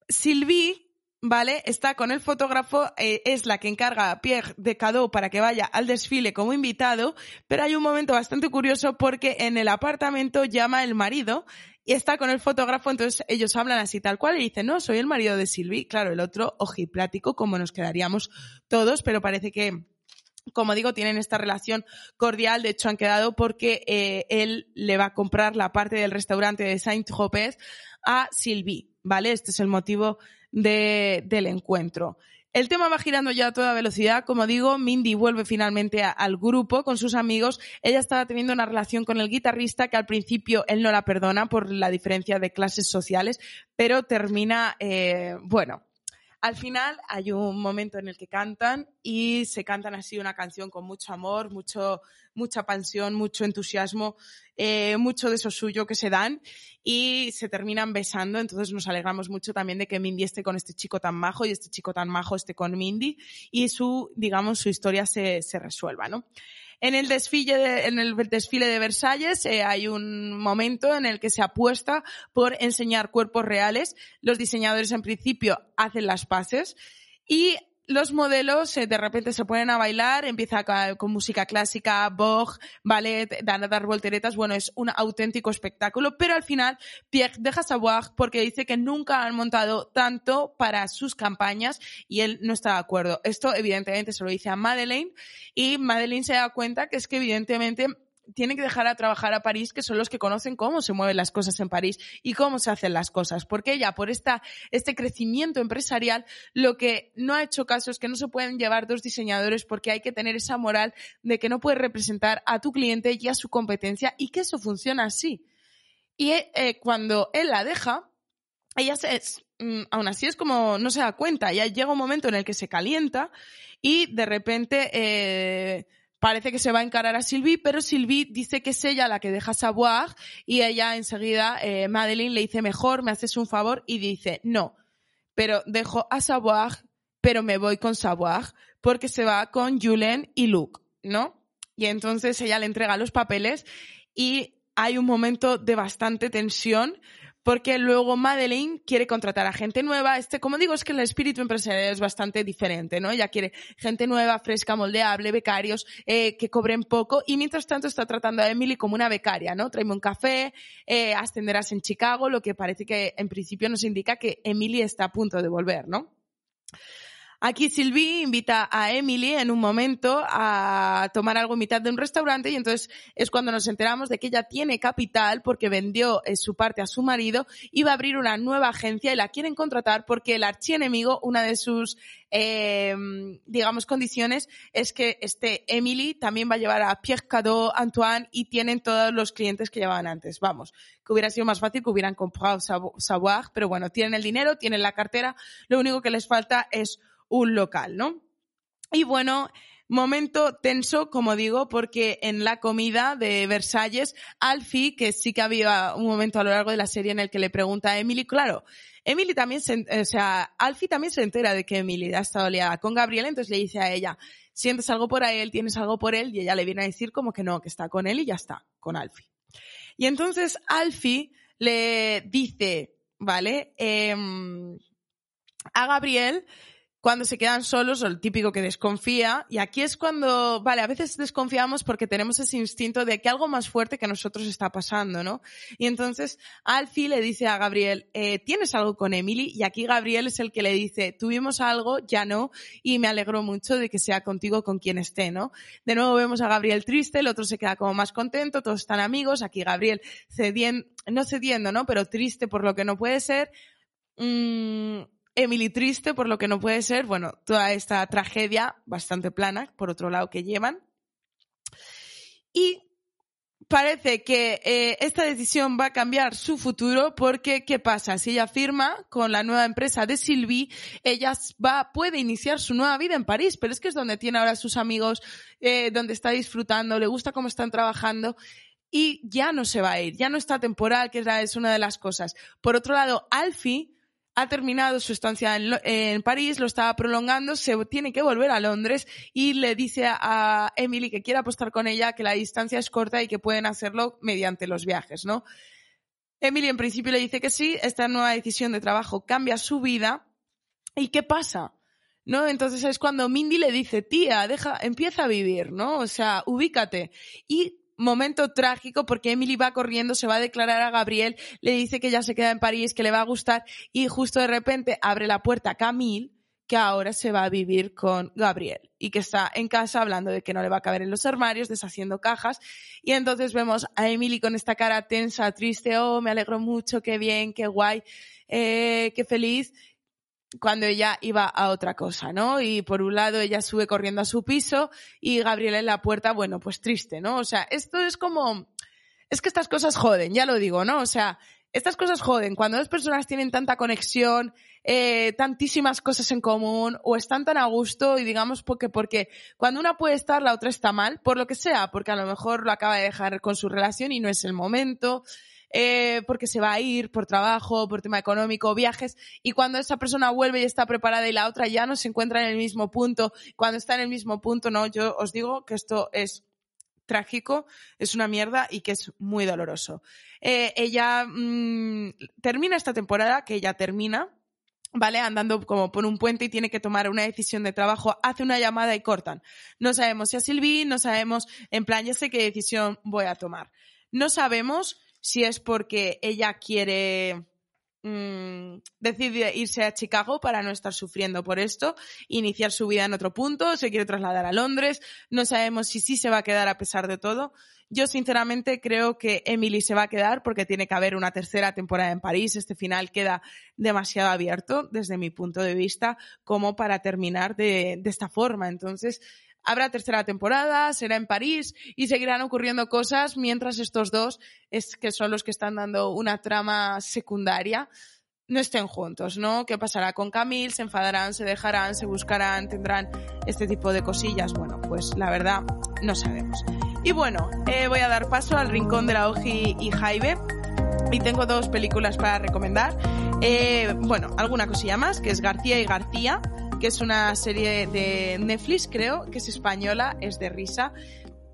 Sylvie, ¿vale? Está con el fotógrafo, eh, es la que encarga a Pierre de Cadeau para que vaya al desfile como invitado, pero hay un momento bastante curioso porque en el apartamento llama el marido y está con el fotógrafo, entonces ellos hablan así tal cual y dicen, no, soy el marido de Silvi. Claro, el otro ojiplático, como nos quedaríamos todos, pero parece que como digo, tienen esta relación cordial. De hecho, han quedado porque eh, él le va a comprar la parte del restaurante de Saint-Tropez a Sylvie, ¿vale? Este es el motivo de, del encuentro. El tema va girando ya a toda velocidad. Como digo, Mindy vuelve finalmente al grupo con sus amigos. Ella estaba teniendo una relación con el guitarrista que al principio él no la perdona por la diferencia de clases sociales, pero termina, eh, bueno, Al final hay un momento en el que cantan y se cantan así una canción con mucho amor, mucho, mucha pasión, mucho entusiasmo, eh, mucho de eso suyo que se dan y se terminan besando. Entonces nos alegramos mucho también de que Mindy esté con este chico tan majo y este chico tan majo esté con Mindy y su, digamos, su historia se, se resuelva, ¿no? En el desfile de, en el desfile de Versalles eh, hay un momento en el que se apuesta por enseñar cuerpos reales. Los diseñadores en principio hacen las paces y los modelos eh, de repente se ponen a bailar, empieza con, música clásica, Vogue, ballet, dan a dar volteretas. Bueno, es un auténtico espectáculo, pero al final Pierre deja savoir porque dice que nunca han montado tanto para sus campañas y él no está de acuerdo. Esto evidentemente se lo dice a Madeleine y Madeleine se da cuenta que es que evidentemente tienen que dejar a trabajar a París, que son los que conocen cómo se mueven las cosas en París y cómo se hacen las cosas. Porque ella, por esta, este crecimiento empresarial, lo que no ha hecho caso es que no se pueden llevar dos diseñadores porque hay que tener esa moral de que no puedes representar a tu cliente y a su competencia y que eso funciona así. Y eh, cuando él la deja, ella se, mm, aún así es como no se da cuenta, ya llega un momento en el que se calienta y de repente eh, parece que se va a encarar a Sylvie, pero Sylvie dice que es ella la que deja Savoir y ella enseguida, eh, Madeline le dice mejor, me haces un favor y dice no, pero dejo a Savoir, pero me voy con Savoir porque se va con Julen y Luke, ¿no? Y entonces ella le entrega los papeles y hay un momento de bastante tensión porque luego Madeleine quiere contratar a gente nueva. Este, como digo, es que el espíritu empresarial es bastante diferente, ¿no? Ella quiere gente nueva, fresca, moldeable, becarios, eh, que cobren poco y mientras tanto está tratando a Emily como una becaria, ¿no? Tráeme un café, eh, ascenderás en Chicago, lo que parece que en principio nos indica que Emily está a punto de volver, ¿no? Aquí Sylvie invita a Emily en un momento a tomar algo en mitad de un restaurante y entonces es cuando nos enteramos de que ella tiene capital porque vendió eh, su parte a su marido y va a abrir una nueva agencia y la quieren contratar porque el archienemigo, una de sus, eh, digamos, condiciones es que este Emily también va a llevar a Pierre Cadeau, Antoine y tienen todos los clientes que llevaban antes. Vamos, que hubiera sido más fácil que hubieran comprado Savoir, pero bueno, tienen el dinero, tienen la cartera, lo único que les falta es un local, ¿no? Y bueno, momento tenso, como digo, porque en la comida de Versalles, Alfie, que sí que había un momento a lo largo de la serie en el que le pregunta a Emily, claro, Emily también se, o sea, también se entera de que Emily ha estado liada con Gabriel, entonces le dice a ella, sientes algo por él, tienes algo por él, y ella le viene a decir como que no, que está con él y ya está, con Alfie. Y entonces Alfie le dice, ¿vale? Em, a Gabriel cuando se quedan solos o el típico que desconfía. Y aquí es cuando, vale, a veces desconfiamos porque tenemos ese instinto de que algo más fuerte que nosotros está pasando, ¿no? Y entonces Alfie le dice a Gabriel, eh, ¿tienes algo con Emily? Y aquí Gabriel es el que le dice, tuvimos algo, ya no, y me alegro mucho de que sea contigo con quien esté, ¿no? De nuevo vemos a Gabriel triste, el otro se queda como más contento, todos están amigos, aquí Gabriel cediendo, no cediendo, ¿no? Pero triste por lo que no puede ser. Mm, Emily triste por lo que no puede ser, bueno, toda esta tragedia bastante plana, por otro lado, que llevan. Y parece que eh, esta decisión va a cambiar su futuro porque, ¿qué pasa? Si ella firma con la nueva empresa de Sylvie, ella va, puede iniciar su nueva vida en París, pero es que es donde tiene ahora sus amigos, eh, donde está disfrutando, le gusta cómo están trabajando y ya no se va a ir, ya no está temporal, que es una de las cosas. Por otro lado, Alfie, ha terminado su estancia en, París, lo estaba prolongando, se tiene que volver a Londres y le dice a Emily que quiere apostar con ella, que la distancia es corta y que pueden hacerlo mediante los viajes, ¿no? Emily en principio le dice que sí, esta nueva decisión de trabajo cambia su vida. ¿Y qué pasa? ¿no? Entonces es cuando Mindy le dice, tía, deja, empieza a vivir, ¿no? O sea, ubícate. Y momento trágico porque Emily va corriendo, se va a declarar a Gabriel, le dice que ya se queda en París, que le va a gustar y justo de repente abre la puerta Camille que ahora se va a vivir con Gabriel y que está en casa hablando de que no le va a caber en los armarios, deshaciendo cajas. Y entonces vemos a Emily con esta cara tensa, triste, oh, me alegro mucho, qué bien, qué guay, eh, qué feliz cuando ella iba a otra cosa, ¿no? Y por un lado ella sube corriendo a su piso y Gabriela en la puerta, bueno, pues triste, ¿no? O sea, esto es como, es que estas cosas joden, ya lo digo, ¿no? O sea, estas cosas joden. Cuando dos personas tienen tanta conexión, eh, tantísimas cosas en común, o están tan a gusto, y digamos porque, porque cuando una puede estar, la otra está mal, por lo que sea, porque a lo mejor lo acaba de dejar con su relación y no es el momento, eh, porque se va a ir por trabajo, por tema económico, viajes, y cuando esa persona vuelve y está preparada y la otra ya no se encuentra en el mismo punto, cuando está en el mismo punto, no, yo os digo que esto es trágico, es una mierda y que es muy doloroso. Eh, ella mm, termina esta temporada, que ella termina, ¿vale? Andando como por un puente y tiene que tomar una decisión de trabajo, hace una llamada y cortan. No sabemos si a Silvi, no sabemos, en plan, ya sé qué decisión voy a tomar. No sabemos si es porque ella quiere mmm, decide irse a Chicago para no estar sufriendo por esto, iniciar su vida en otro punto, se quiere trasladar a Londres, no sabemos si sí se va a quedar a pesar de todo. Yo sinceramente creo que Emily se va a quedar porque tiene que haber una tercera temporada en París. Este final queda demasiado abierto desde mi punto de vista como para terminar de, de esta forma. Entonces, habrá tercera temporada, será en París y seguirán ocurriendo cosas mientras estos dos, es que son los que están dando una trama secundaria, no estén juntos, ¿no? ¿Qué pasará con Camille? ¿Se enfadarán? ¿Se dejarán? ¿Se buscarán? ¿Tendrán este tipo de cosillas? Bueno, pues la verdad, no sabemos. Y bueno, eh, voy a dar paso al Rincón de la Oji y Jaibe. Y tengo dos películas para recomendar. Eh, bueno, alguna cosilla más, que es García y García, que es una serie de Netflix, creo, que es española, es de risa.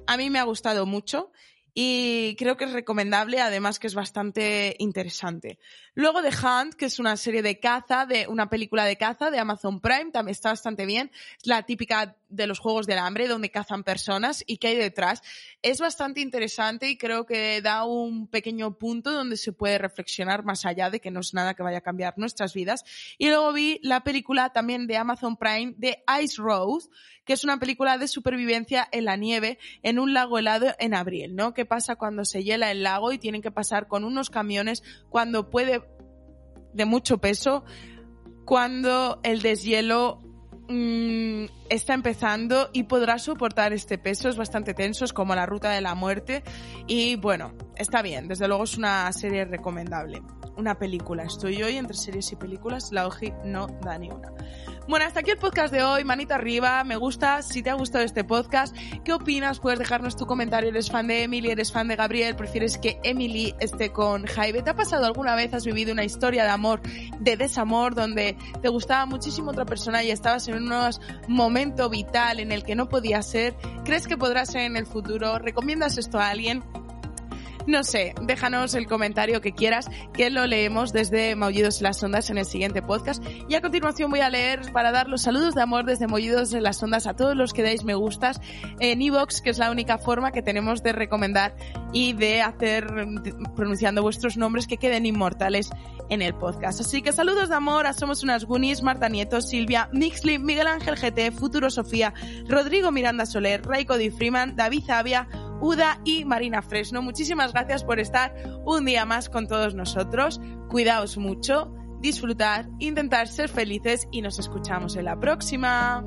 A mí me ha gustado mucho y creo que es recomendable, además que es bastante interesante. Luego The Hunt, que es una serie de caza, de una película de caza de Amazon Prime, también está bastante bien. Es la típica de los Juegos del Hambre, donde cazan personas y qué hay detrás. Es bastante interesante y creo que da un pequeño punto donde se puede reflexionar más allá de que no es nada que vaya a cambiar nuestras vidas. Y luego vi la película también de Amazon Prime de Ice Rose, que es una película de supervivencia en la nieve en un lago helado en abril, ¿no? ¿Qué pasa cuando se hiela el lago y tienen que pasar con unos camiones cuando puede de mucho peso, cuando el deshielo Mm, está empezando y podrá soportar este peso. Es bastante tenso, es como la ruta de la muerte. Y bueno, está bien. Desde luego es una serie recomendable. Una película. Estoy hoy entre series y películas. La OGI no da ni una. Bueno, hasta aquí el podcast de hoy. Manita arriba. Me gusta. Si te ha gustado este podcast, ¿qué opinas? Puedes dejarnos tu comentario. ¿Eres fan de Emily? ¿Eres fan de Gabriel? ¿Prefieres que Emily esté con Jaime? ¿Te ha pasado alguna vez? ¿Has vivido una historia de amor, de desamor, donde te gustaba muchísimo otra persona y estabas en un momento vital en el que no podía ser? ¿Crees que podrá ser en el futuro? ¿Recomiendas esto a alguien? No sé, déjanos el comentario que quieras, que lo leemos desde Maullidos en las Ondas en el siguiente podcast. Y a continuación voy a leer para dar los saludos de amor desde Maullidos en las Ondas a todos los que dais me gustas en iVoox, que es la única forma que tenemos de recomendar y de hacer, pronunciando vuestros nombres, que queden inmortales en el podcast. Así que saludos de amor a Somos unas Goonies, Marta Nieto, Silvia, Mixly, Miguel Ángel GT, Futuro Sofía, Rodrigo Miranda Soler, Raiko Di Freeman, David Zavia, Uda y Marina Fresno. Muchísimas gracias por estar un día más con todos nosotros. Cuidaos mucho, disfrutar, intentar ser felices y nos escuchamos en la próxima.